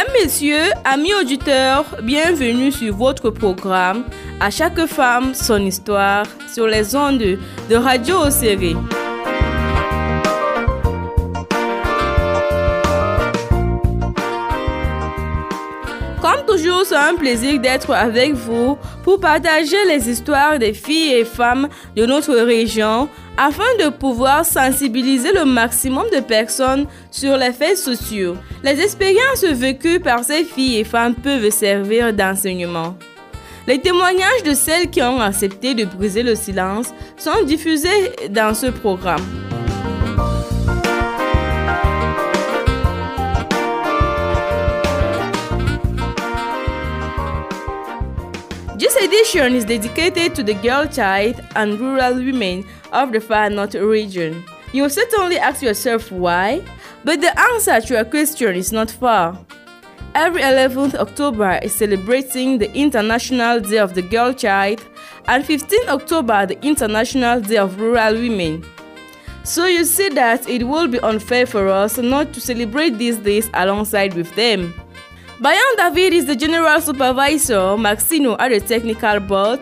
Mesdames, Messieurs, amis auditeurs, bienvenue sur votre programme À chaque femme son histoire sur les ondes de Radio Océré. Comme toujours, c'est un plaisir d'être avec vous pour partager les histoires des filles et femmes de notre région afin de pouvoir sensibiliser le maximum de personnes sur les faits sociaux. Les expériences vécues par ces filles et femmes peuvent servir d'enseignement. Les témoignages de celles qui ont accepté de briser le silence sont diffusés dans ce programme. Edition is dedicated to the girl child and rural women of the far north region. You will certainly ask yourself why, but the answer to your question is not far. Every 11th October is celebrating the International Day of the Girl Child and 15th October the International Day of Rural Women. So you see that it will be unfair for us not to celebrate these days alongside with them. Bayan David is the general supervisor, Maxino at the technical board,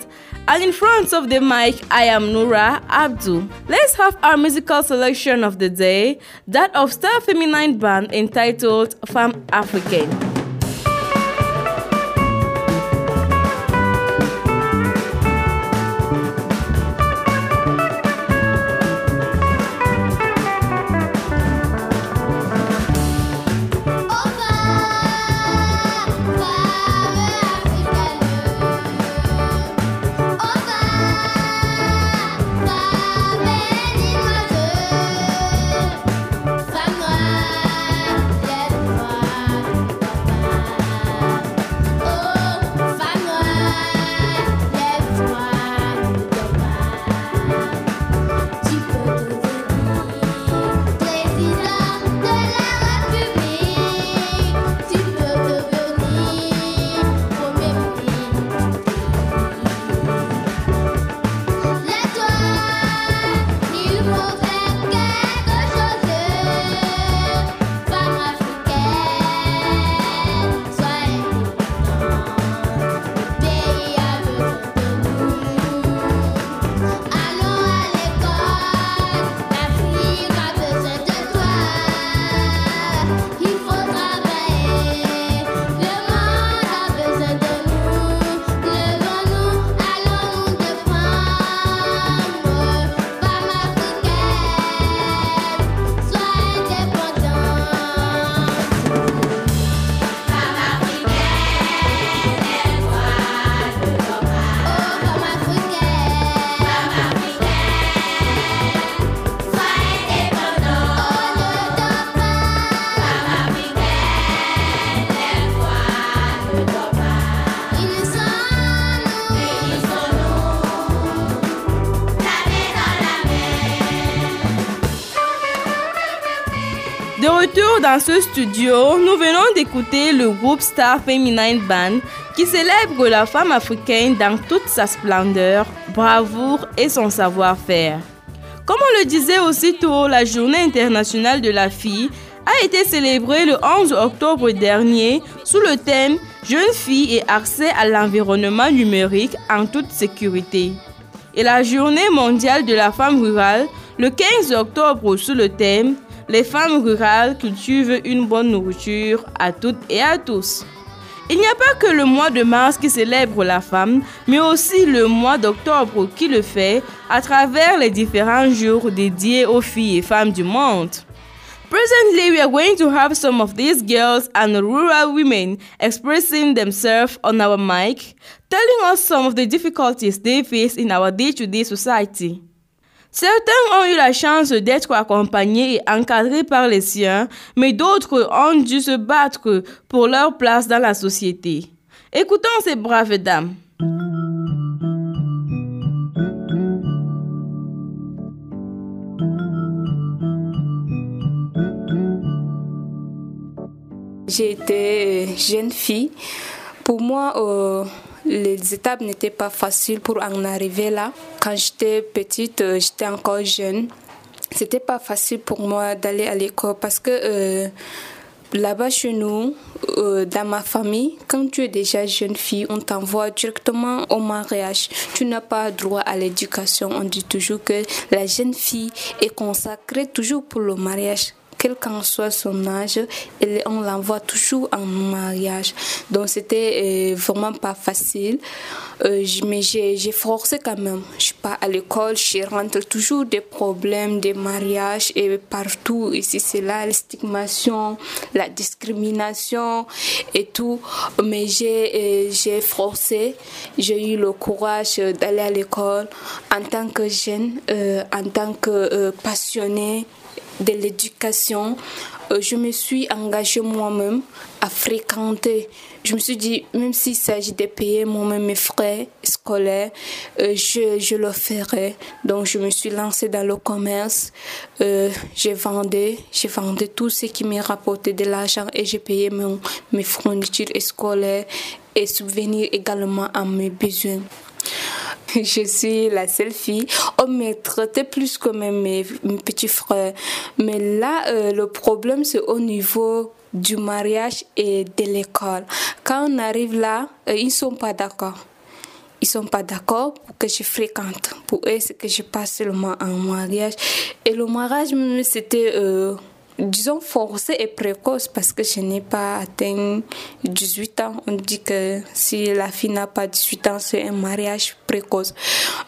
and in front of the mic, I am Nura Abdul. Let's have our musical selection of the day, that of Star Feminine Band entitled Femme Africaine. Dans ce studio, nous venons d'écouter le groupe Star Feminine Band qui célèbre la femme africaine dans toute sa splendeur, bravoure et son savoir-faire. Comme on le disait aussitôt, la journée internationale de la fille a été célébrée le 11 octobre dernier sous le thème Jeunes filles et accès à l'environnement numérique en toute sécurité. Et la journée mondiale de la femme rurale le 15 octobre sous le thème les femmes rurales cultivent une bonne nourriture à toutes et à tous. Il n'y a pas que le mois de mars qui célèbre la femme, mais aussi le mois d'octobre qui le fait à travers les différents jours dédiés aux filles et femmes du monde. Presently, we are going to have some of these girls and rural women expressing themselves on our mic, telling us some of the difficulties they face in our day-to-day society. Certains ont eu la chance d'être accompagnés et encadrés par les siens, mais d'autres ont dû se battre pour leur place dans la société. Écoutons ces braves dames. Été jeune fille. Pour moi, euh, les étapes n'étaient pas faciles pour en arriver là. Quand j'étais petite, euh, j'étais encore jeune. C'était pas facile pour moi d'aller à l'école parce que euh, Là-bas chez nous, euh, dans ma famille, quand tu es déjà jeune fille, on t'envoie directement au mariage. Tu n'as pas droit à l'éducation. On dit toujours que la jeune fille est consacrée toujours pour le mariage quel qu'en soit son âge, on l'envoie toujours en mariage. Donc c'était euh, vraiment pas facile, euh, mais j'ai forcé quand même. Je suis pas à l'école, je rentre toujours des problèmes, des mariages et partout ici c'est là, la stigmation, la discrimination et tout. Mais j'ai euh, j'ai forcé, j'ai eu le courage d'aller à l'école en tant que jeune, en tant que passionné de l'éducation, euh, je me suis engagée moi-même à fréquenter. Je me suis dit, même s'il s'agit de payer moi-même mes frais scolaires, euh, je, je, le ferai. Donc, je me suis lancée dans le commerce. Euh, j'ai vendu, j'ai vendu tout ce qui me rapportait de l'argent et j'ai payé mes fournitures scolaires et subvenir également à mes besoins. Je suis la seule fille. On me traitait plus comme mes, petits frères. Mais là, euh, le problème, c'est au niveau du mariage et de l'école. Quand on arrive là, euh, ils ne sont pas d'accord. Ils sont pas d'accord pour que je fréquente. Pour eux, c'est que je passe seulement un mariage. Et le mariage, c'était... Euh, disons, forcé et précoce parce que je n'ai pas atteint 18 ans. On dit que si la fille n'a pas 18 ans, c'est un mariage précoce.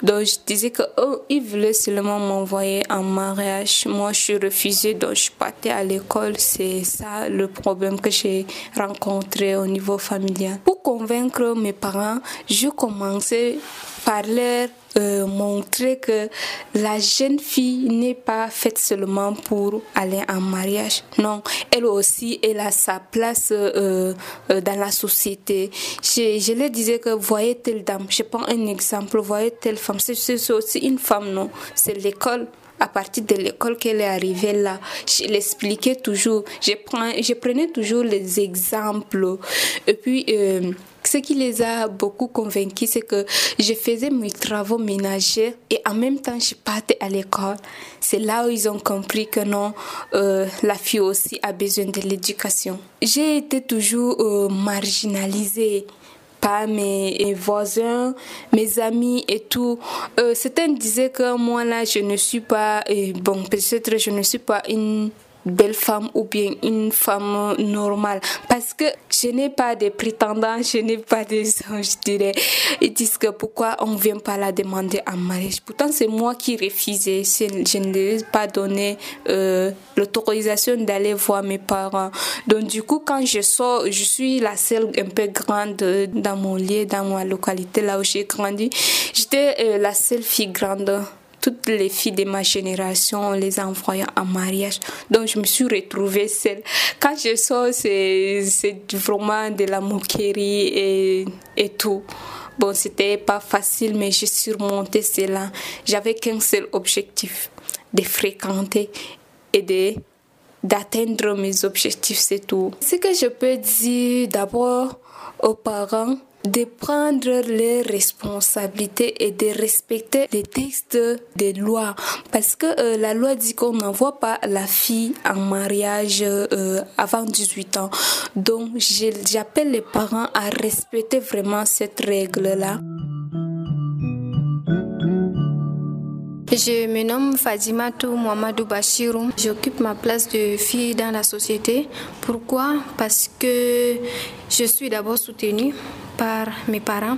Donc, je disais que oh, ils voulaient seulement m'envoyer en mariage. Moi, je suis refusée, donc je partais à l'école. C'est ça le problème que j'ai rencontré au niveau familial. Pour convaincre mes parents, je commençais par leur euh, montrer que la jeune fille n'est pas faite seulement pour aller en mariage. Non, elle aussi, elle a sa place euh, euh, dans la société. Je, je disais que voyez telle dame, je prends un exemple, voyez telle femme, c'est aussi une femme, non, c'est l'école à partir de l'école qu'elle est arrivée là. Je l'expliquais toujours. Je, prends, je prenais toujours les exemples. Et puis, ce qui les a beaucoup convaincus, c'est que je faisais mes travaux ménagers et en même temps, je partais à l'école. C'est là où ils ont compris que non, euh, la fille aussi a besoin de l'éducation. J'ai été toujours euh, marginalisée pas mes voisins, mes amis et tout. Euh, certains disaient que moi là, je ne suis pas, bon, peut-être je ne suis pas une belle femme ou bien une femme normale parce que je n'ai pas de prétendants, je n'ai pas de je dirais. Ils disent que pourquoi on vient pas la demander en mariage? Pourtant, c'est moi qui refusais. Je ne ai pas donné euh, l'autorisation d'aller voir mes parents. Donc, du coup, quand je sors, je suis la seule un peu grande dans mon lieu, dans ma localité, là où j'ai grandi. J'étais euh, la seule fille grande toutes les filles de ma génération, on les envoyait en mariage. Donc, je me suis retrouvée seule. Quand je sors, c'est vraiment de la moquerie et, et tout. Bon, c'était pas facile, mais j'ai surmonté cela. J'avais qu'un seul objectif, de fréquenter et de d'atteindre mes objectifs, c'est tout. Ce que je peux dire d'abord aux parents, de prendre les responsabilités et de respecter les textes des lois parce que euh, la loi dit qu'on n'envoie pas la fille en mariage euh, avant 18 ans donc j'appelle les parents à respecter vraiment cette règle là Je me nomme Fadimatou Mohamedou Bachirou. J'occupe ma place de fille dans la société. Pourquoi? Parce que je suis d'abord soutenue par mes parents.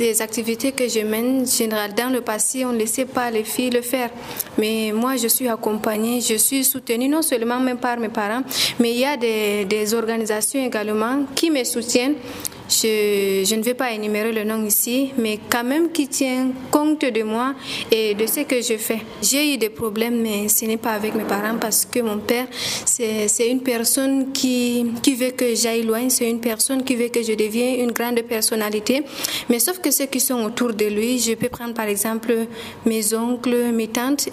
Les activités que je mène, général, dans le passé, on ne laissait pas les filles le faire. Mais moi, je suis accompagnée, je suis soutenue non seulement même par mes parents, mais il y a des, des organisations également qui me soutiennent je, ne vais pas énumérer le nom ici, mais quand même qui tient compte de moi et de ce que je fais. J'ai eu des problèmes, mais ce n'est pas avec mes parents parce que mon père, c'est une personne qui, qui veut que j'aille loin, c'est une personne qui veut que je devienne une grande personnalité. Mais sauf que ceux qui sont autour de lui, je peux prendre par exemple mes oncles, mes tantes,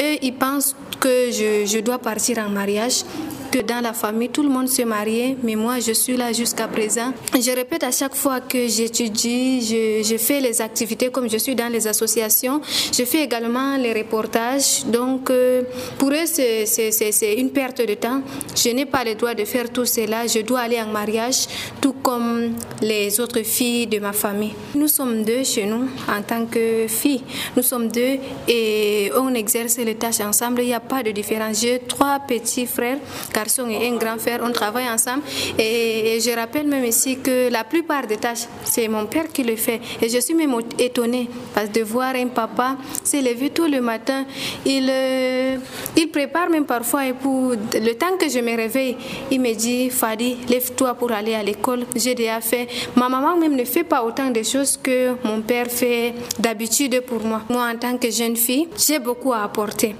eux, ils pensent que je dois partir en mariage que dans la famille, tout le monde se mariait, mais moi, je suis là jusqu'à présent. Je répète à chaque fois que j'étudie, je, fais les activités comme je suis dans les associations. Je fais également les reportages. Donc, euh, pour eux, c'est une perte de temps. Je n'ai pas le droit de faire tout cela. Je dois aller en mariage, tout comme les autres filles de ma famille. Nous sommes deux chez nous en tant que filles. Nous sommes deux et on exerce les tâches ensemble. Il n'y a pas de différence. J'ai trois petits frères, garçons et un grand frère. On travaille ensemble. Et, je rappelle même ici que la plupart des tâches, c'est mon père qui le fait. Et je suis même étonnée de voir un papa s'élever tout le matin. Il, euh, il prépare même parfois et pour le temps que je me réveille, il me dit Fadi, lève-toi pour aller à l'école. J'ai déjà fait. Ma maman même ne fait pas autant de choses que mon père fait d'habitude pour moi. Moi, en tant que jeune fille, j'ai beaucoup à apporter.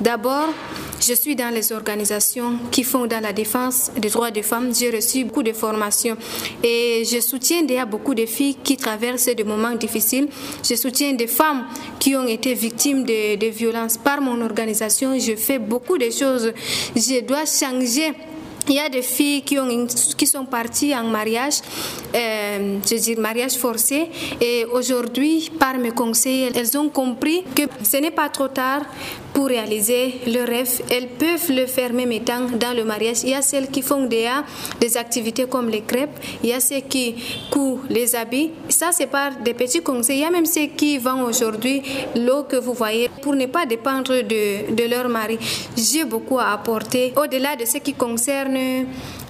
D'abord, je suis dans les organisations qui font dans la défense des droits des femmes. J'ai reçu beaucoup de formations et je soutiens déjà beaucoup de filles qui traversent des moments difficiles. Je soutiens des femmes qui ont été victimes de, de violences. Par mon organisation, je fais beaucoup de choses. Je dois changer il y a des filles qui, ont, qui sont parties en mariage, euh, je dire mariage forcé, et aujourd'hui, par mes conseils, elles ont compris que ce n'est pas trop tard pour réaliser le rêve. Elles peuvent le faire même étant dans le mariage. Il y a celles qui font déjà des activités comme les crêpes, il y a ceux qui coupent les habits. Ça, c'est par des petits conseils. Il y a même ceux qui vendent aujourd'hui l'eau que vous voyez pour ne pas dépendre de, de leur mari. J'ai beaucoup à apporter au-delà de ce qui concerne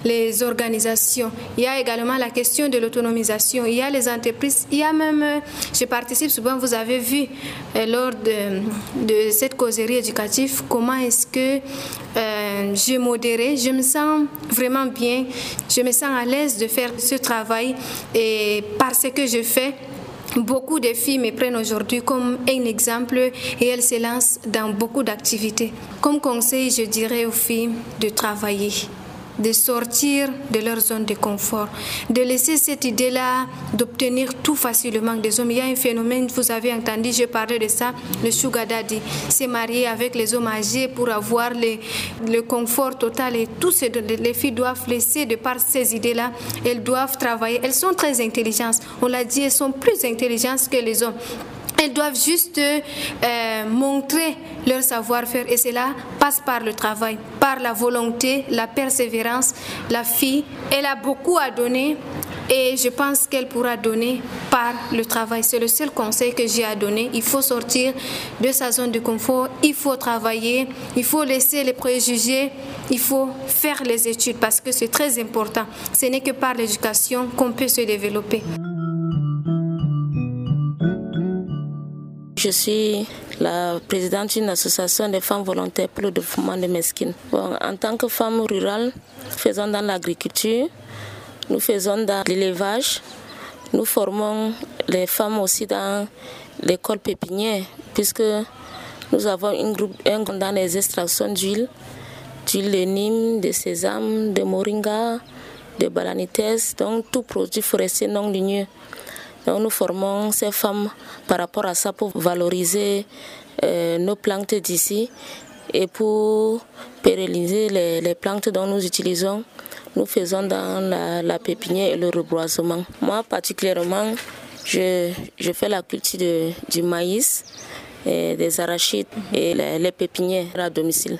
les organisations. Il y a également la question de l'autonomisation. Il y a les entreprises. Il y a même, euh, je participe souvent, vous avez vu euh, lors de, cette causerie éducative, comment est-ce que euh, je modéré. Je me sens vraiment bien. Je me sens à l'aise de faire ce travail et parce que je fais, Beaucoup de filles me prennent aujourd'hui comme un exemple et elles se lancent dans beaucoup d'activités. Comme conseil, je dirais aux filles de travailler de sortir de leur zone de confort, de laisser cette idée-là d'obtenir tout facilement des hommes. Il y a un phénomène, vous avez entendu, je parlais de ça, le sugar daddy, s'est marié avec les hommes âgés pour avoir le confort total et tout ce les filles doivent laisser de par ces idées-là, elles doivent travailler. Elles sont très intelligentes, on l'a dit, elles sont plus intelligentes que les hommes. Elles doivent juste euh, montrer leur savoir-faire et cela passe par le travail, par la volonté, la persévérance. La fille, elle a beaucoup à donner et je pense qu'elle pourra donner par le travail. C'est le seul conseil que j'ai à donner. Il faut sortir de sa zone de confort, il faut travailler, il faut laisser les préjugés, il faut faire les études parce que c'est très important. Ce n'est que par l'éducation qu'on peut se développer. Je suis la présidente d'une association des femmes volontaires pour le développement de Mesquines. En tant que femme rurale, faisons dans l'agriculture, nous faisons dans l'élevage, nous formons les femmes aussi dans l'école pépinière, puisque nous avons un groupe, un dans les extractions d'huile, d'huile de de sésame, de moringa, de balanites, donc tout produit forestier non ligneux. Nous formons ces femmes par rapport à ça pour valoriser euh, nos plantes d'ici et pour pérenniser les, plantes dont nous utilisons. Nous faisons dans la, pépinière et le reboisement. Moi particulièrement, je, je fais la culture du maïs, et des arachides et les pépinières à domicile.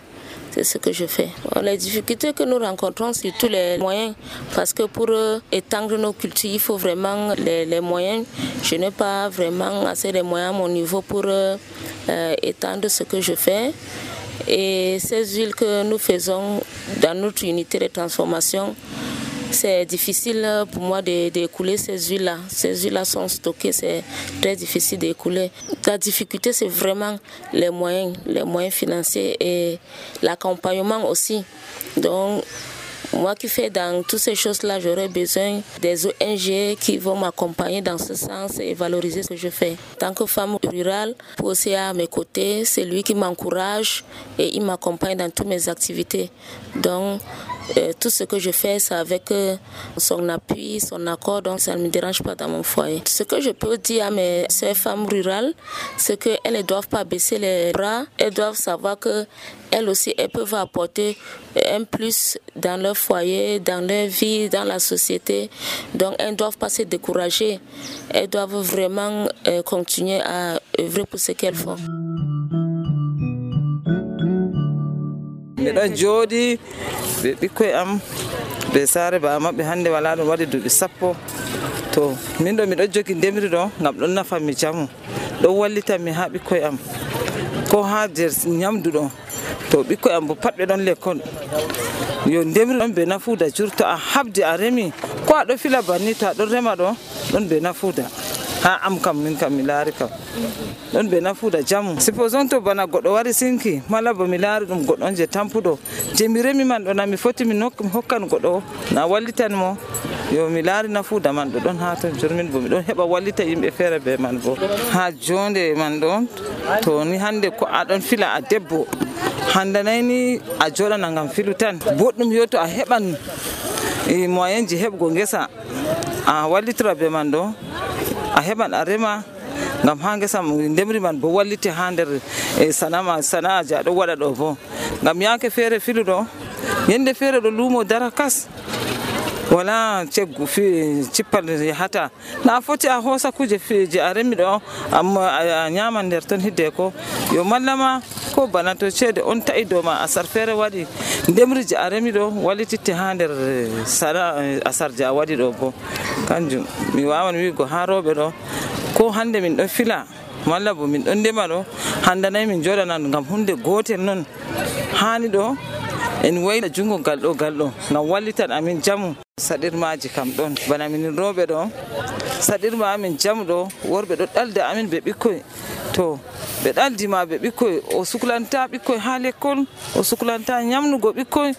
C'est ce que je fais. Les difficultés que nous rencontrons, c'est tous les moyens, parce que pour euh, étendre nos cultures, il faut vraiment les, moyens. Je n'ai pas vraiment assez de moyens à mon niveau pour euh, euh, étendre ce que je fais. Et ces huiles que nous faisons dans notre unité de transformation, c'est difficile pour moi d'écouler ces huiles-là. Ces huiles-là sont stockées, c'est très difficile d'écouler. La difficulté, c'est vraiment les moyens, les moyens financiers et l'accompagnement aussi. Donc, moi qui fais dans toutes ces choses-là, j'aurais besoin des ONG qui vont m'accompagner dans ce sens et valoriser ce que je fais. Tant que femme rurale, aussi à mes côtés, c'est lui qui m'encourage et il m'accompagne dans toutes mes activités. Donc, tout ce que je fais, c'est avec son appui, son accord, donc ça ne me dérange pas dans mon foyer. Ce que je peux dire à mes ces femmes rurales, c'est qu'elles ne doivent pas baisser les bras, elles doivent savoir que elles aussi, elles peuvent apporter un plus dans leur foyer, dans leur vie, dans la société. Donc, elles ne doivent pas se décourager. Elles doivent vraiment continuer à œuvrer pour ce qu'elles font. miɗon jooɗi ɓe ɓikkoye am ɓe saare ba maɓɓe hannde wala ɗum waɗi duuɓi sappo to min ɗo miɗo jogi ndemri ɗo ngam ɗon nafanmi jamu ɗon wallitanmi ha ɓikkoye am ko ha nder ñamdu ɗo to ɓikkoye am bo pat ɓe ɗon l'école yo ndemri ɗon be nafuuda jur to a habdi a remi ko aɗo fila banni to aɗon rema ɗo ɗon be nafuuda. Ha am kam min kam mi laari kam. Ɗon ɓe nafuuda jamu supposon to bana goɗɗo wari sinki mala bo mi laari ɗum goɗɗo on je tampuɗo. Je mi remi man ɗo na mi foti mi hokkan goɗɗo na wallitan mo. Yo mi laari nafuuda man ɗo ɗon ha ton jormin bo miɗon heɓa wallita yimɓe feere be man bo. Ha jonde man ɗon to ni hande ko aɗon fila a debbo. Handanayni a joɗana ngam filu tan. Boɗɗum yo to a heɓan moyen ji heɓgo ngesa. A wallitira be man ɗo a heɓan a rema gam ha gesam ndemri man bo wallite ha nder e sanama sana'aji aɗo waɗa ɗo bo. Gam yake feere filu ɗo yende feere ɗo luumo dara kas wala ceggu fi cippal yahata na foti a hoosa kuje je a remi ɗo a ñaman nder ton hidde ko. Yo mallama ko bana to ceede on ta'i dow ma asar feere waɗi ndemri je a remi ɗo wallititte ha nder sana asar je a waɗi ɗo bo kanjum mi wawan wigo ha rewɓe ɗo ko hande min ɗon fila malla bo min ɗon ndema ɗo handanayi min joɗanan ngam hunde gotel noon hani ɗo en wayla jungo ngal ɗo ngal ɗo. Ngam wallitan amin jamu. Saɗirmaji kam ɗon. Bana min roɓe ɗo. saɗirma amin jamɗo worɓe ɗo ɗalda amin ɓe ɓikkoy. To ɓe ɗaldima ɓe ɓikkoy. O suklanta ɓikkoy ha lekkol o suklanta ñamnugo ɓikkoy.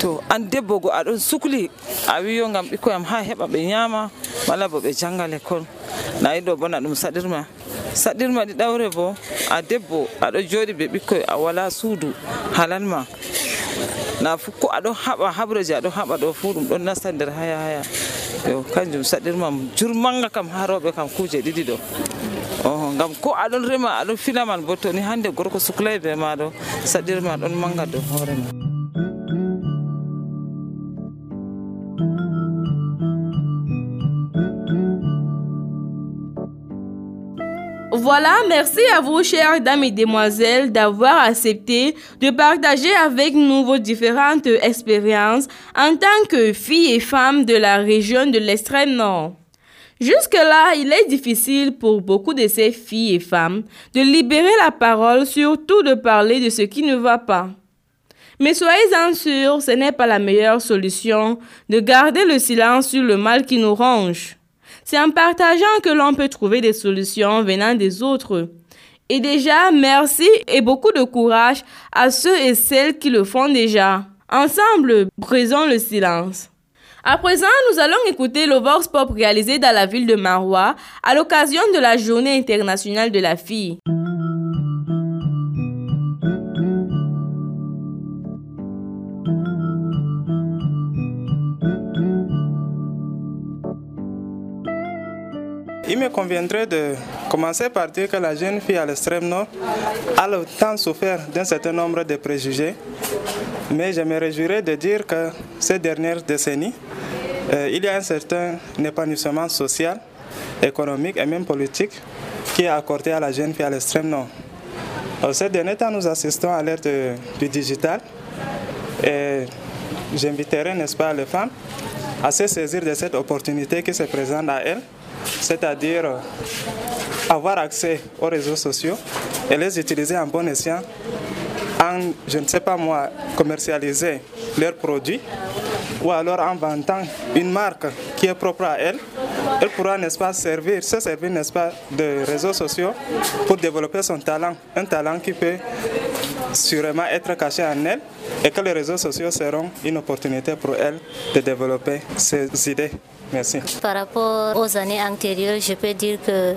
To an debbo go aɗon sukli a wiyo gam ɓikkoy am ha heɓa ɓe ñama wala bo ɓe janga lekkol nayi ɗo bona ɗum saɗirma. Saɗirma ɗi ɗawre bo a debbo aɗo joɗi ɓe ɓikkoy a wala suudu halalma na fu ko aɗo haɓa habreji aɗo haɓa ɗo fuu ɗum ɗon nasta nder haya haya. Yo kanjum saɗirma jurmanga kam ha rewɓe kam kuuje ɗiɗi ɗo. O ngam ko aɗon rema aɗon filaman bo to ni hannde gorko suklay be maɗo saɗirma ɗon manga dow hoore ma Voilà, merci à vous, chères dames et demoiselles, d'avoir accepté de partager avec nous vos différentes expériences en tant que filles et femmes de la région de l'extrême nord. Jusque-là, il est difficile pour beaucoup de ces filles et femmes de libérer la parole, surtout de parler de ce qui ne va pas. Mais soyez-en sûrs, ce n'est pas la meilleure solution de garder le silence sur le mal qui nous ronge. C'est en partageant que l'on peut trouver des solutions venant des autres. Et déjà, merci et beaucoup de courage à ceux et celles qui le font déjà. Ensemble, brisons le silence. À présent, nous allons écouter le Vox Pop réalisé dans la ville de Marois à l'occasion de la Journée internationale de la fille. Il me conviendrait de commencer par dire que la jeune fille à l'extrême nord a le temps souffert d'un certain nombre de préjugés, mais je me réjouirais de dire que ces dernières décennies, euh, il y a un certain épanouissement social, économique et même politique qui est accordé à la jeune fille à l'extrême nord. Alors, ces derniers temps, nous assistons à l'ère du digital et j'inviterai, n'est-ce pas, les femmes à se saisir de cette opportunité qui se présente à elles c'est-à-dire avoir accès aux réseaux sociaux et les utiliser en bon escient en, je ne sais pas moi, commercialiser leurs produits ou alors en vantant une marque qui est propre à elle, elle pourra, n'est-ce pas, servir, se servir, n'est-ce pas, de réseaux sociaux pour développer son talent, un talent qui peut sûrement être caché en elle et que les réseaux sociaux seront une opportunité pour elle de développer ses idées. Merci. Par rapport aux années antérieures, je peux dire que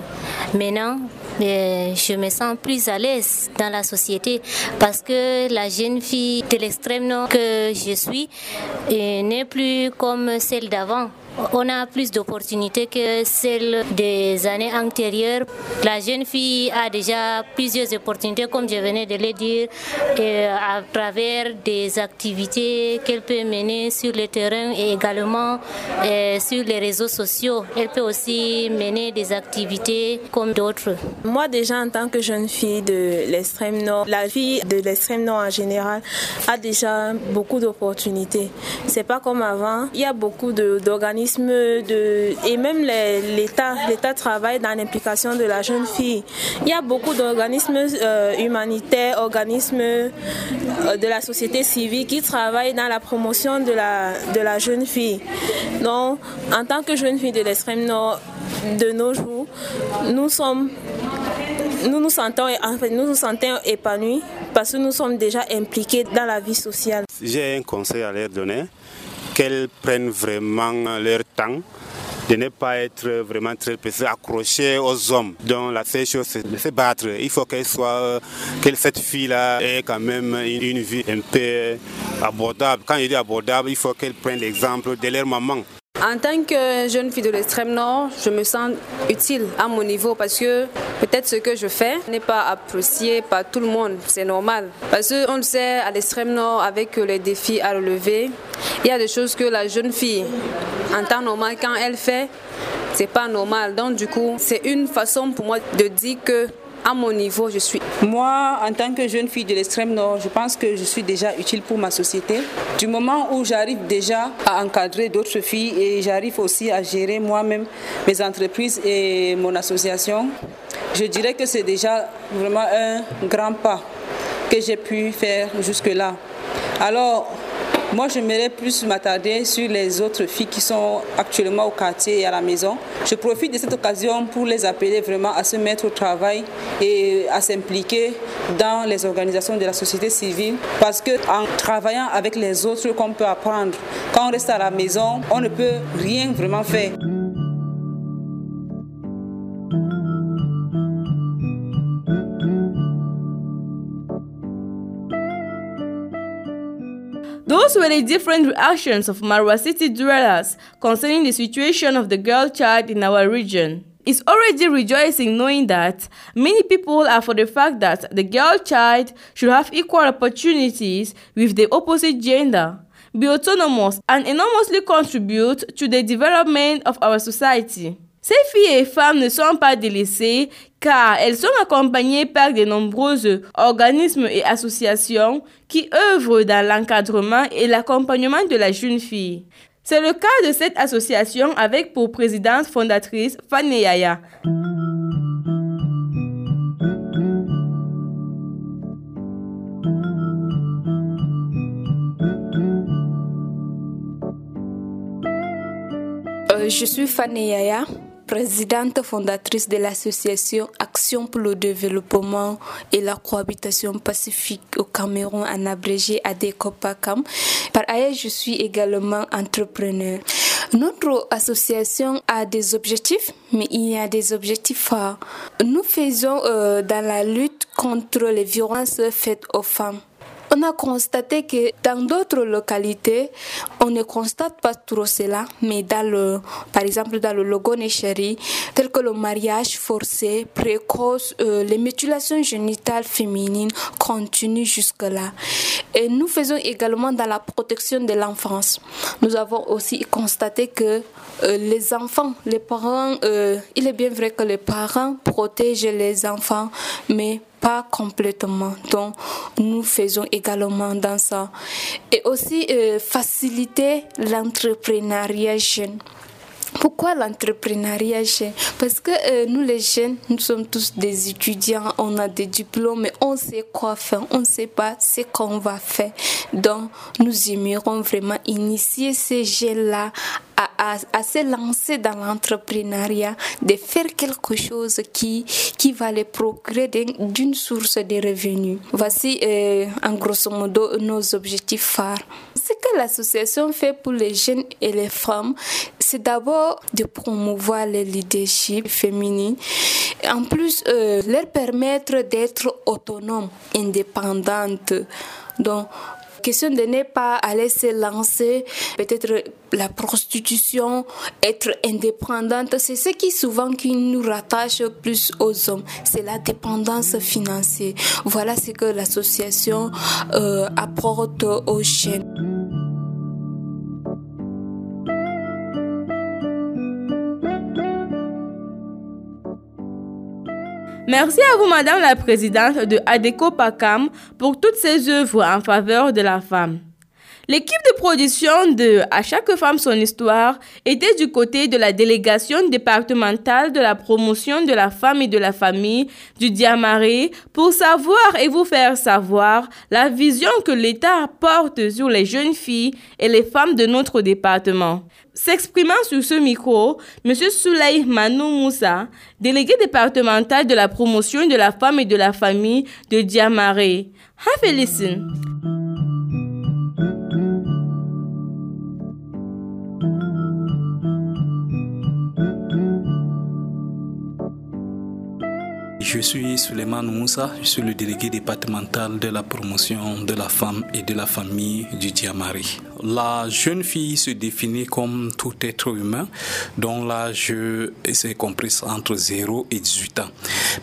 maintenant, je me sens plus à l'aise dans la société parce que la jeune fille de l'extrême nord que je suis n'est plus comme celle d'avant on a plus d'opportunités que celles des années antérieures. La jeune fille a déjà plusieurs opportunités, comme je venais de le dire, à travers des activités qu'elle peut mener sur le terrain et également euh, sur les réseaux sociaux. Elle peut aussi mener des activités comme d'autres. Moi déjà en tant que jeune fille de l'extrême nord, la vie de l'extrême nord en général a déjà beaucoup d'opportunités. C'est pas comme avant. Il y a beaucoup d'organismes de, et même l'État, l'État travaille dans l'implication de la jeune fille. Il y a beaucoup d'organismes euh, humanitaires, organismes euh, de la société civile qui travaillent dans la promotion de la, de la jeune fille. Donc, en tant que jeune fille de l'extrême nord de nos jours, nous sommes nous nous sentons, nous nous sentons épanouis parce que nous sommes déjà impliqués dans la vie sociale. J'ai un conseil à leur donner qu'elles prennent vraiment leur temps de ne pas être vraiment très accrochées aux hommes. Donc la seule chose, c'est de se battre. Il faut qu'elle soit, que cette fille-là ait quand même une vie un peu abordable. Quand il dit abordable, il faut qu'elle prenne l'exemple de leur maman. En tant que jeune fille de l'extrême nord, je me sens utile à mon niveau parce que peut-être ce que je fais n'est pas apprécié par tout le monde. C'est normal. Parce qu'on le sait, à l'extrême nord, avec les défis à relever, il y a des choses que la jeune fille, en temps normal, quand elle fait, c'est pas normal. Donc, du coup, c'est une façon pour moi de dire que à mon niveau, je suis. Moi, en tant que jeune fille de l'extrême nord, je pense que je suis déjà utile pour ma société. Du moment où j'arrive déjà à encadrer d'autres filles et j'arrive aussi à gérer moi-même mes entreprises et mon association, je dirais que c'est déjà vraiment un grand pas que j'ai pu faire jusque-là. Alors, moi, j'aimerais plus m'attarder sur les autres filles qui sont actuellement au quartier et à la maison. Je profite de cette occasion pour les appeler vraiment à se mettre au travail et à s'impliquer dans les organisations de la société civile parce que en travaillant avec les autres qu'on peut apprendre, quand on reste à la maison, on ne peut rien vraiment faire. Those were the different reactions of Marwa city dwellers concerning the situation of the girl child in our region. It's already rejoicing knowing that many people are for the fact that the girl child should have equal opportunities with the opposite gender, be autonomous, and enormously contribute to the development of our society. Ces filles et femmes ne sont pas délaissées car elles sont accompagnées par de nombreux organismes et associations qui œuvrent dans l'encadrement et l'accompagnement de la jeune fille. C'est le cas de cette association avec pour présidente fondatrice Fanny Yaya. Euh, je suis Fanny Yaya présidente fondatrice de l'association Action pour le développement et la cohabitation pacifique au Cameroun, en abrégé ADECOPACAM. Par ailleurs, je suis également entrepreneur. Notre association a des objectifs, mais il y a des objectifs forts. Nous faisons euh, dans la lutte contre les violences faites aux femmes on a constaté que dans d'autres localités, on ne constate pas trop cela, mais par exemple dans le logo Necheri, tel que le mariage forcé, précoce, euh, les mutilations génitales féminines continuent jusque-là. Et nous faisons également dans la protection de l'enfance. Nous avons aussi constaté que euh, les enfants, les parents, euh, il est bien vrai que les parents protègent les enfants, mais pas complètement. Donc, nous faisons également dans ça. Et aussi euh, faciliter l'entrepreneuriat jeune. Pourquoi l'entrepreneuriat jeune? Parce que euh, nous les jeunes, nous sommes tous des étudiants, on a des diplômes, mais on sait quoi faire, on ne sait pas ce qu'on va faire. Donc, nous aimerions vraiment initier ces jeunes-là à, se lancer dans l'entrepreneuriat, de faire quelque chose qui, qui va les procurer d'une source de revenus. Voici euh, en grosso modo nos objectifs phares. Ce que l'association fait pour les jeunes et les femmes, c'est d'abord de promouvoir le leadership féminin. En plus, euh, leur permettre d'être autonomes, indépendantes. Donc, question de ne pas aller se lancer, peut-être la prostitution, être indépendante, c'est ce qui souvent qui nous rattache plus aux hommes, c'est la dépendance financière. Voilà ce que l'association euh, apporte aux jeunes. Merci à vous, Madame la Présidente de ADECO PACAM, pour toutes ces œuvres en faveur de la femme. L'équipe de production de À chaque femme son histoire était du côté de la délégation départementale de la promotion de la femme et de la famille du Diamaré pour savoir et vous faire savoir la vision que l'État porte sur les jeunes filles et les femmes de notre département. S'exprimant sur ce micro, M. Souley Manou Moussa, délégué départemental de la promotion de la femme et de la famille de Diamaré. Have a listen. Je suis Suleiman Moussa, je suis le délégué départemental de la promotion de la femme et de la famille du Diamari. La jeune fille se définit comme tout être humain dont l'âge est compris entre 0 et 18 ans.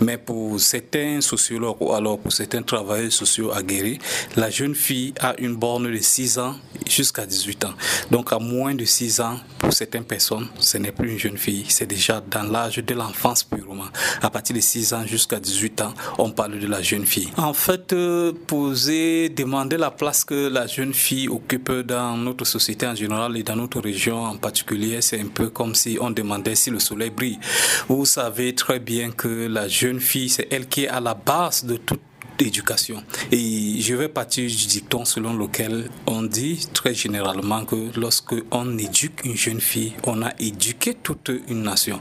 Mais pour certains sociologues ou alors pour certains travailleurs sociaux aguerris, la jeune fille a une borne de 6 ans jusqu'à 18 ans. Donc à moins de 6 ans, pour certaines personnes, ce n'est plus une jeune fille, c'est déjà dans l'âge de l'enfance purement. À partir de 6 ans jusqu'à 18 ans, on parle de la jeune fille. En fait, euh, poser, demander la place que la jeune fille occupe dans notre société en général et dans notre région en particulier, c'est un peu comme si on demandait si le soleil brille. Vous savez très bien que la jeune fille, c'est elle qui est à la base de toute d'éducation. Et je vais partir du dicton selon lequel on dit très généralement que lorsque on éduque une jeune fille, on a éduqué toute une nation.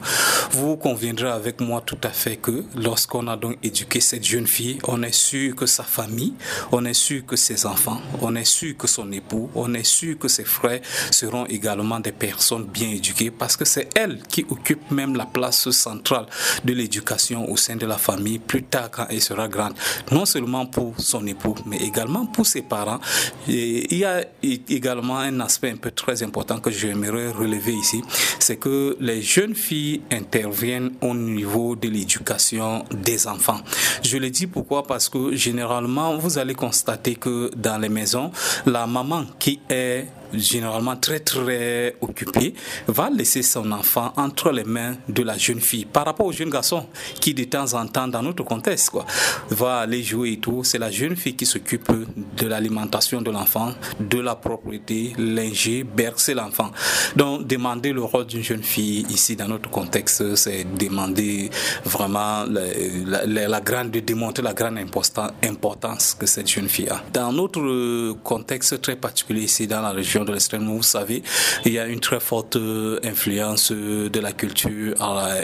Vous conviendrez avec moi tout à fait que lorsqu'on a donc éduqué cette jeune fille, on est sûr que sa famille, on est sûr que ses enfants, on est sûr que son époux, on est sûr que ses frères seront également des personnes bien éduquées parce que c'est elle qui occupe même la place centrale de l'éducation au sein de la famille plus tard quand elle sera grande. Non seulement pour son époux, mais également pour ses parents. Il y a également un aspect un peu très important que j'aimerais relever ici, c'est que les jeunes filles interviennent au niveau de l'éducation des enfants. Je le dis pourquoi? Parce que généralement, vous allez constater que dans les maisons, la maman qui est généralement très très occupé, va laisser son enfant entre les mains de la jeune fille. Par rapport au jeune garçon qui de temps en temps dans notre contexte quoi, va aller jouer et tout, c'est la jeune fille qui s'occupe de l'alimentation de l'enfant, de la propriété, linger, bercer l'enfant. Donc demander le rôle d'une jeune fille ici dans notre contexte, c'est demander vraiment la, grande, de démontrer la grande importance que cette jeune fille a. Dans notre contexte très particulier ici dans la région de l'extrême, vous savez, il y a une très forte euh, influence euh, de la culture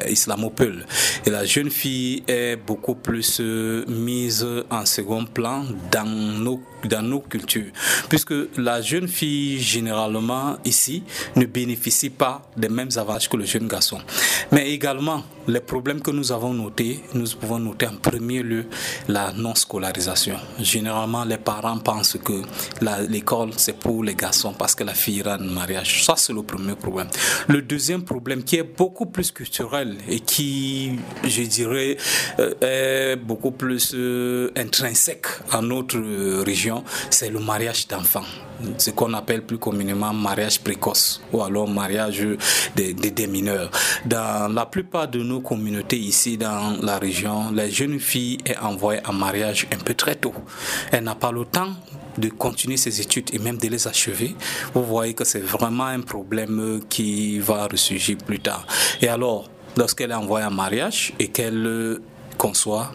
islamopule. Et la jeune fille est beaucoup plus euh, mise en second plan dans nos dans nos cultures, puisque la jeune fille généralement ici ne bénéficie pas des mêmes avantages que le jeune garçon. Mais également, les problèmes que nous avons notés, nous pouvons noter en premier lieu la non-scolarisation. Généralement, les parents pensent que l'école c'est pour les garçons parce que la fille ira en mariage. Ça, c'est le premier problème. Le deuxième problème qui est beaucoup plus culturel et qui, je dirais, est beaucoup plus euh, intrinsèque à notre région, c'est le mariage d'enfants. Ce qu'on appelle plus communément mariage précoce ou alors mariage des, des, mineurs. Dans la plupart de nos communautés ici dans la région, les jeunes filles sont envoyées en mariage un peu très tôt. Elle n'a pas le temps de continuer ses études et même de les achever, vous voyez que c'est vraiment un problème qui va ressurgir plus tard. Et alors, lorsqu'elle est envoyée en mariage et qu'elle conçoit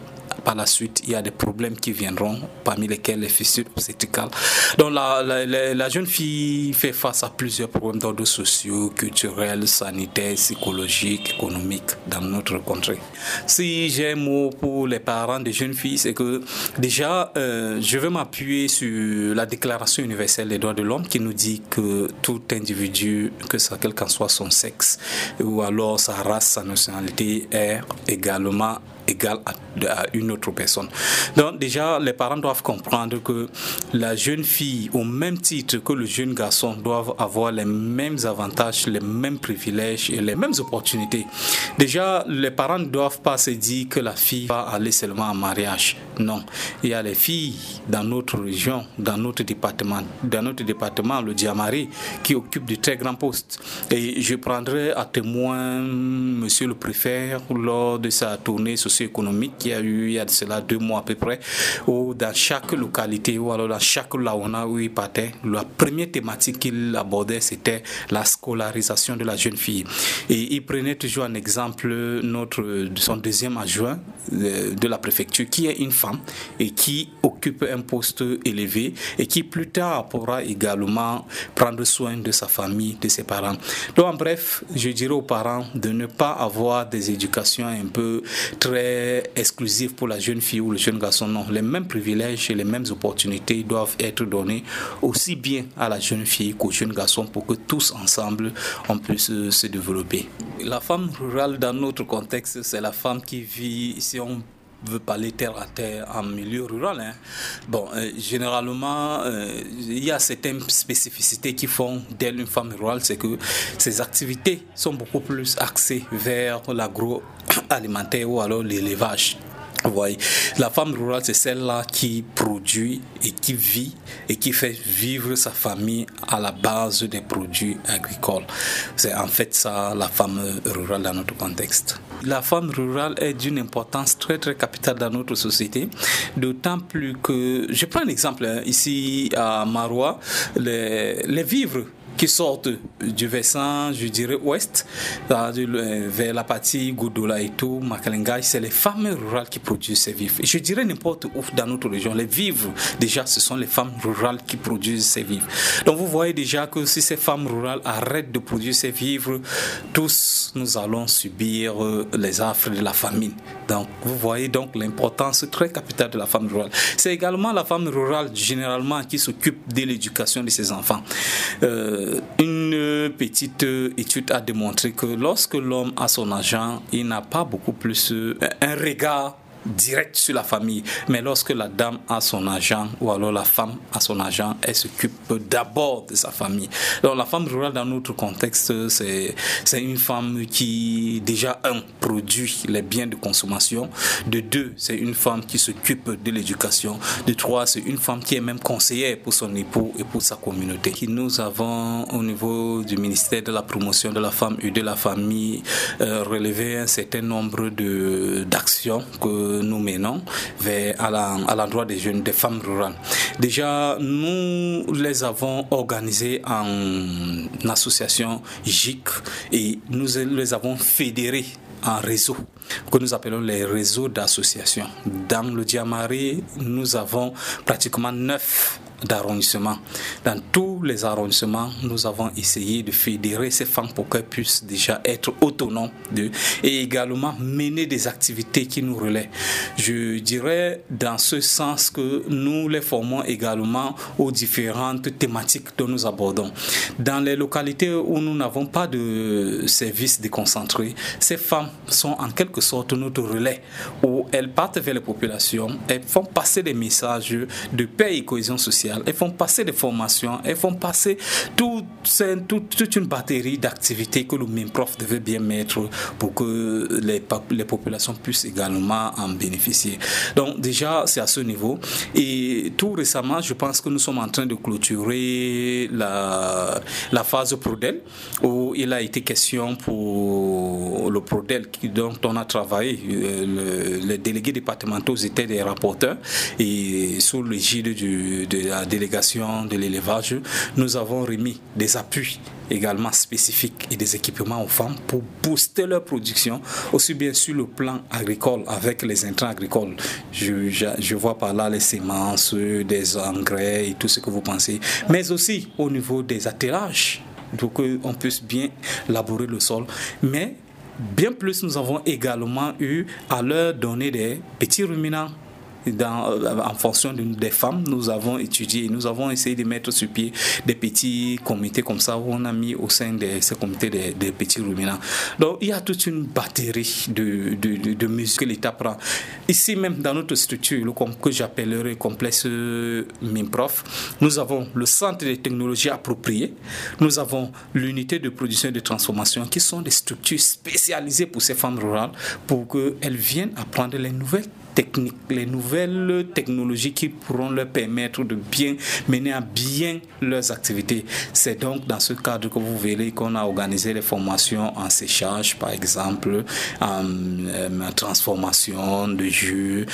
par la suite, il y a des problèmes qui viendront, parmi lesquels les fissures obstétricales. Donc la, jeune fille fait face à plusieurs problèmes d'ordre sociaux, culturels, sanitaires, psychologiques, économiques dans notre contrée. Si j'ai un mot pour les parents des jeunes filles, c'est que déjà, euh, je veux m'appuyer sur la Déclaration universelle des droits de l'homme qui nous dit que tout individu, que ça, quel qu'en soit son sexe, ou alors sa race, sa nationalité, est également égal à, une autre personne. Donc déjà, les parents doivent comprendre que la jeune fille, au même titre que le jeune garçon, doivent avoir les mêmes avantages, les mêmes privilèges et les mêmes opportunités. Déjà, les parents ne doivent pas se dire que la fille va aller seulement en mariage. Non, il y a les filles dans notre région, dans notre département, dans notre département, le Diamari, qui occupent de très grands postes. Et je prendrai à témoin Monsieur le préfet lors de sa tournée sociale économique qui a eu il y a cela deux mois à peu près, où dans chaque localité ou alors dans chaque laona où il partait, la première thématique qu'il abordait c'était la scolarisation de la jeune fille. Et il prenait toujours un exemple notre son deuxième adjoint de, de la préfecture qui est une femme et qui occupe un poste élevé et qui plus tard pourra également prendre soin de sa famille, de ses parents. Donc en bref, je dirais aux parents de ne pas avoir des éducations un peu très exclusif pour la jeune fille ou le jeune garçon. Non, les mêmes privilèges et les mêmes opportunités doivent être donnés aussi bien à la jeune fille qu'au jeune garçon pour que tous ensemble on puisse se développer. La femme rurale dans notre contexte, c'est la femme qui vit, si on veut parler terre à terre en milieu rural. Hein. Bon, euh, généralement, euh, il y a certaines spécificités qui font d'elle une femme rurale, c'est que ses activités sont beaucoup plus axées vers l'agroalimentaire ou alors l'élevage. Voyez, la femme rurale, c'est celle-là qui produit et qui vit et qui fait vivre sa famille à la base des produits agricoles. C'est en fait ça la femme rurale dans notre contexte. La femme rurale est d'une importance très très capitale dans notre société, d'autant plus que, je prends un exemple, hein, ici à Marois, les, les vivres qui sortent du versant, je dirais, ouest, vers la partie Goudoula et tout, Makalengai, c'est les femmes rurales qui produisent ces vivres. Je dirais n'importe où dans notre région, les vivres, déjà, ce sont les femmes rurales qui produisent ces vivres. Donc vous voyez déjà que si ces femmes rurales arrêtent de produire ces vivres, tous nous allons subir euh, les affres de la famine. Donc vous voyez donc l'importance très capitale de la femme rurale. C'est également la femme rurale généralement qui s'occupe de l'éducation de ses enfants. Euh, une petite étude a démontré que lorsque l'homme a son argent, il n'a pas beaucoup plus euh, un regard direct sur la famille. Mais lorsque la dame a son argent ou alors la femme a son argent, elle s'occupe d'abord de sa famille. Donc la femme rurale dans notre contexte, c'est, une femme qui déjà, un, produit les biens de consommation. De deux, c'est une femme qui s'occupe de l'éducation. De trois, c'est une femme qui est même conseillère pour son époux et pour sa communauté. Nous avons au niveau du ministère de la promotion de la femme et de la famille euh, relevé un certain nombre d'actions que nous menons vers, à l'endroit des jeunes, des femmes rurales. Déjà, nous les avons organisées en association GIC et nous les avons fédérées en réseau que nous appelons les réseaux d'associations. Dans le Diamaré, nous avons pratiquement neuf d'arrondissement. Dans tous les arrondissements, nous avons essayé de fédérer ces femmes pour qu'elles puissent déjà être autonomes et également mener des activités qui nous relaient. Je dirais dans ce sens que nous les formons également aux différentes thématiques dont nous abordons. Dans les localités où nous n'avons pas de services déconcentrés, ces femmes sont en quelque sorte notre relais, où elles partent vers les populations, elles font passer des messages de paix et cohésion sociale elles font passer des formations, elles font passer toute, une batterie d'activités que le même prof devait bien mettre pour que les, populations puissent également en bénéficier. Donc déjà, c'est à ce niveau. Et tout récemment, je pense que nous sommes en train de clôturer la, phase Prodel, où il a été question pour le Prodel dont on a travaillé. Euh, les délégués départementaux étaient des rapporteurs et sous l'égide de la délégation de l'élevage, nous avons remis des appuis également spécifiques et des équipements aux femmes pour booster leur production, aussi bien sur le plan agricole avec les intrants agricoles. Je, je, vois par là les semences, des engrais et tout ce que vous pensez, mais aussi au niveau des atterrages, pour qu'on puisse bien labourer le sol. Mais bien plus, nous avons également eu à leur donner des petits ruminants euh, en fonction des femmes, nous avons étudié, nous avons essayé de mettre sur pied des petits comités comme ça où on a mis au sein de ces comités des, petits ruminants. Donc il y a toute une batterie de, de, de, mesures que l'État prend. Ici même dans notre structure, le, que j'appellerai complexe MIMPROF, nous avons le centre de technologies appropriées, nous avons l'unité de production et de transformation qui sont des structures spécialisées pour ces femmes rurales pour qu'elles viennent apprendre les nouvelles techniques, les nouvelles technologies qui pourront leur permettre de bien mener à bien leurs activités. C'est donc dans ce cadre que vous verrez qu'on a organisé les formations en séchage, par exemple, en, euh, transformation de jus,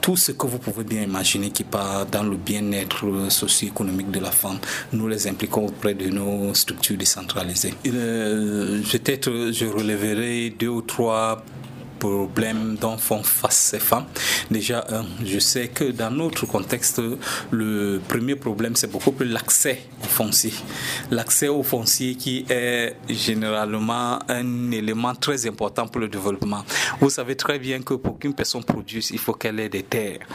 tout ce que vous pouvez bien imaginer qui part dans le bien-être socio-économique de la femme. Nous les impliquons auprès de nos structures décentralisées. Euh, peut-être je relèverai deux ou trois problèmes dont font face ces femmes. Déjà, je sais que dans notre contexte, le premier problème, c'est beaucoup plus l'accès au foncier. L'accès au foncier qui est généralement un élément très important pour le développement. Vous savez très bien que pour qu'une personne produise, il faut qu'elle ait des terres.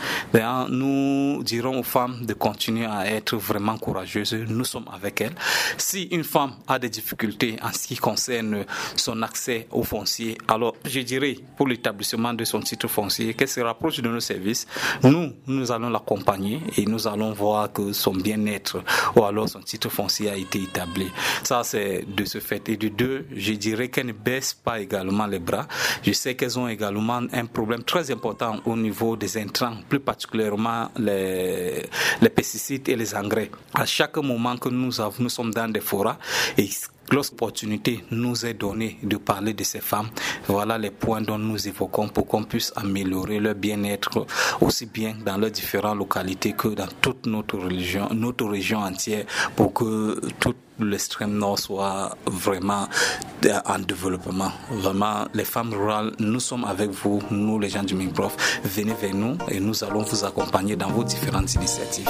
Nous dirons aux femmes de continuer à être vraiment courageuses. Nous sommes avec elles. Si une femme a des difficultés en ce qui concerne son accès au foncier, alors je dirais pour l'établissement de son titre foncier, qu'elle se rapproche de nos services. Nous, nous allons l'accompagner et nous allons voir que son bien-être ou alors son titre foncier a été établi. Ça, c'est de ce fait. Et de deux, je dirais qu'elle ne baisse pas également les bras. Je sais qu'elles ont également un problème très important au niveau des intrants, plus particulièrement les, pesticides et les engrais. À chaque moment que nous sommes dans des forats, et l'opportunité nous est donnée de parler de ces femmes, voilà les points dont nous évoquons pour qu'on puisse améliorer leur bien-être aussi bien dans leurs différentes localités que dans toute notre religion, notre région entière pour que tout l'extrême nord soit vraiment en développement. Vraiment, les femmes rurales, nous sommes avec vous, nous les gens du MINPROF. Venez vers nous et nous allons vous accompagner dans vos différentes initiatives.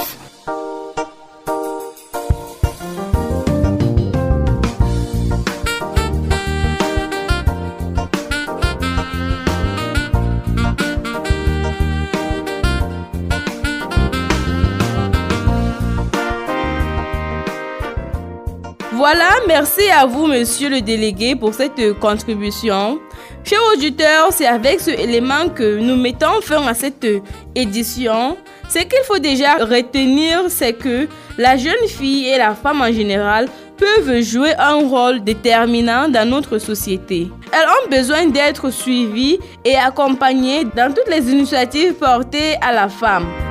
Voilà, merci à vous, monsieur le délégué, pour cette contribution. Chers auditeurs, c'est avec ce élément que nous mettons fin à cette édition. Ce qu'il faut déjà retenir, c'est que la jeune fille et la femme en général peuvent jouer un rôle déterminant dans notre société. Elles ont besoin d'être suivies et accompagnées dans toutes les initiatives portées à la femme.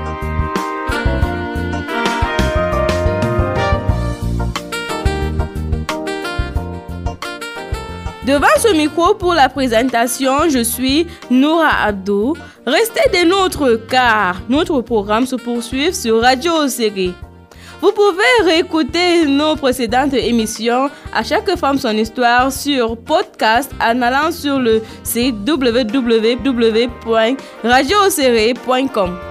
Devant ce micro pour la présentation, je suis Noura Abdou. Restez des nôtres car notre programme se poursuit sur Radio Série. Vous pouvez réécouter nos précédentes émissions à chaque femme son histoire sur podcast en allant sur le site www.radioserré.com.